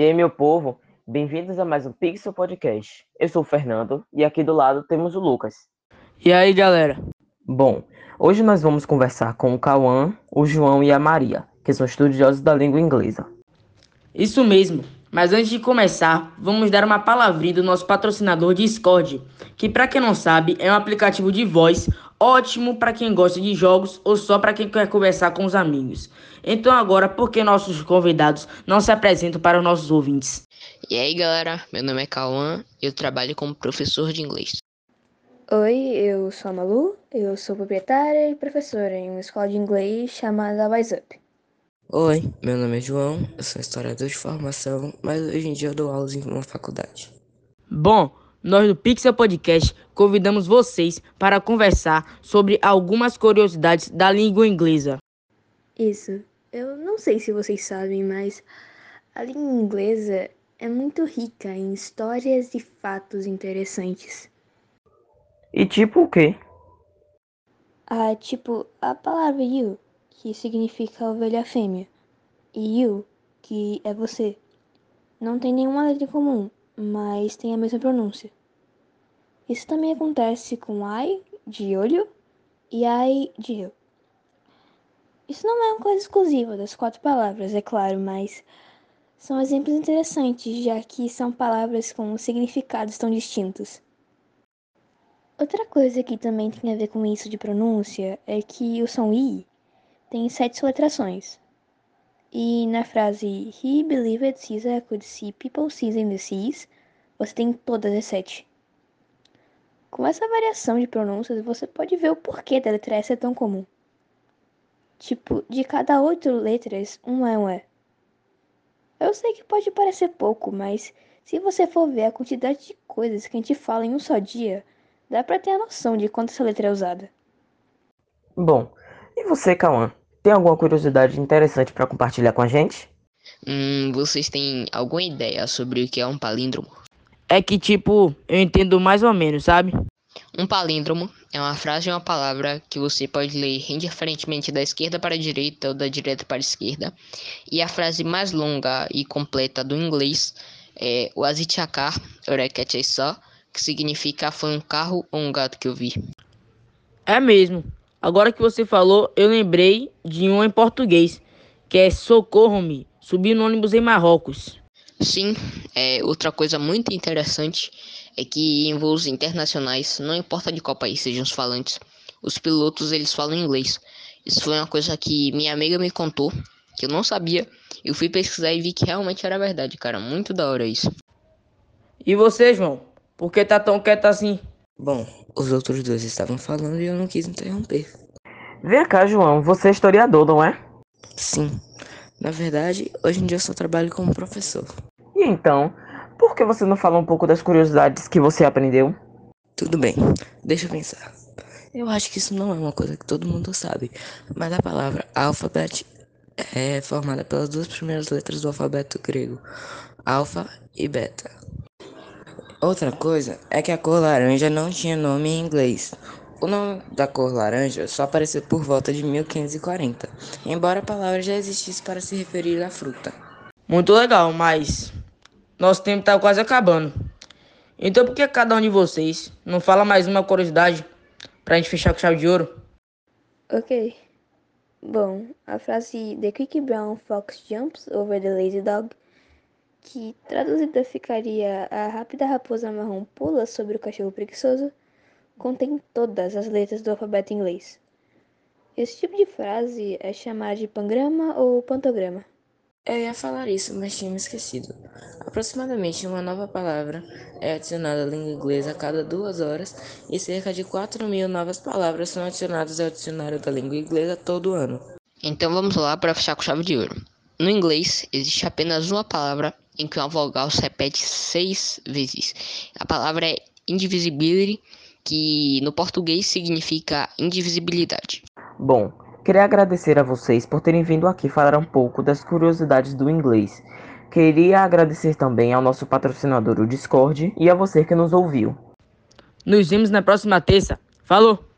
E aí, meu povo, bem-vindos a mais um Pixel Podcast. Eu sou o Fernando e aqui do lado temos o Lucas. E aí, galera? Bom, hoje nós vamos conversar com o Cauã, o João e a Maria, que são estudiosos da língua inglesa. Isso mesmo. Mas antes de começar, vamos dar uma palavrinha do nosso patrocinador Discord, que para quem não sabe, é um aplicativo de voz ótimo para quem gosta de jogos ou só para quem quer conversar com os amigos. Então agora, por que nossos convidados não se apresentam para os nossos ouvintes? E aí, galera, meu nome é Cauã, eu trabalho como professor de inglês. Oi, eu sou a Malu, eu sou proprietária e professora em uma escola de inglês chamada Wise Up. Oi, meu nome é João, eu sou historiador de formação, mas hoje em dia eu dou aulas em uma faculdade. Bom, nós do Pixel Podcast convidamos vocês para conversar sobre algumas curiosidades da língua inglesa. Isso, eu não sei se vocês sabem, mas a língua inglesa é muito rica em histórias e fatos interessantes. E tipo o quê? Ah, tipo, a palavra you que significa ovelha fêmea, e you, que é você. Não tem nenhuma letra em comum, mas tem a mesma pronúncia. Isso também acontece com I, de olho, e I, de eu. Isso não é uma coisa exclusiva das quatro palavras, é claro, mas são exemplos interessantes, já que são palavras com significados tão distintos. Outra coisa que também tem a ver com isso de pronúncia é que o som I tem sete soletrações. E na frase He believed Caesar could see people seizing the seas, você tem todas as sete. Com essa variação de pronúncias, você pode ver o porquê da letra S é tão comum. Tipo, de cada oito letras, um é um é. Eu sei que pode parecer pouco, mas se você for ver a quantidade de coisas que a gente fala em um só dia, dá pra ter a noção de quanto essa letra é usada. Bom, e você, Cauã? Tem alguma curiosidade interessante para compartilhar com a gente? Hum, vocês têm alguma ideia sobre o que é um palíndromo? É que, tipo, eu entendo mais ou menos, sabe? Um palíndromo é uma frase ou uma palavra que você pode ler indiferentemente da esquerda para a direita ou da direita para a esquerda. E a frase mais longa e completa do inglês é o Azichakar, Oreketchesa, que significa foi um carro ou um gato que eu vi. É mesmo. Agora que você falou, eu lembrei de um em português, que é Socorro-me, subir no ônibus em Marrocos. Sim, é outra coisa muito interessante é que em voos internacionais, não importa de qual país sejam os falantes, os pilotos eles falam inglês. Isso foi uma coisa que minha amiga me contou, que eu não sabia. Eu fui pesquisar e vi que realmente era verdade, cara. Muito da hora isso. E você, João? Por que tá tão quieto assim? Bom, os outros dois estavam falando e eu não quis interromper. Vem cá, João, você é historiador, não é? Sim. Na verdade, hoje em dia eu só trabalho como professor. E então, por que você não fala um pouco das curiosidades que você aprendeu? Tudo bem, deixa eu pensar. Eu acho que isso não é uma coisa que todo mundo sabe, mas a palavra alfabeto é formada pelas duas primeiras letras do alfabeto grego, alfa e beta. Outra coisa é que a cor laranja não tinha nome em inglês. O nome da cor laranja só apareceu por volta de 1540, embora a palavra já existisse para se referir à fruta. Muito legal, mas nosso tempo está quase acabando. Então por que cada um de vocês não fala mais uma curiosidade para a gente fechar com chave de ouro? Ok. Bom, a frase The Quick Brown Fox Jumps Over the Lazy Dog que traduzida ficaria a rápida raposa marrom pula sobre o cachorro preguiçoso, contém todas as letras do alfabeto inglês. Esse tipo de frase é chamada de pangrama ou pantograma. Eu ia falar isso, mas tinha me esquecido. Aproximadamente uma nova palavra é adicionada à língua inglesa a cada duas horas e cerca de 4 mil novas palavras são adicionadas ao dicionário da língua inglesa todo ano. Então vamos lá para fechar com chave de ouro. No inglês, existe apenas uma palavra em que uma vogal se repete seis vezes. A palavra é indivisibility, que no português significa indivisibilidade. Bom, queria agradecer a vocês por terem vindo aqui falar um pouco das curiosidades do inglês. Queria agradecer também ao nosso patrocinador, o Discord, e a você que nos ouviu. Nos vemos na próxima terça. Falou!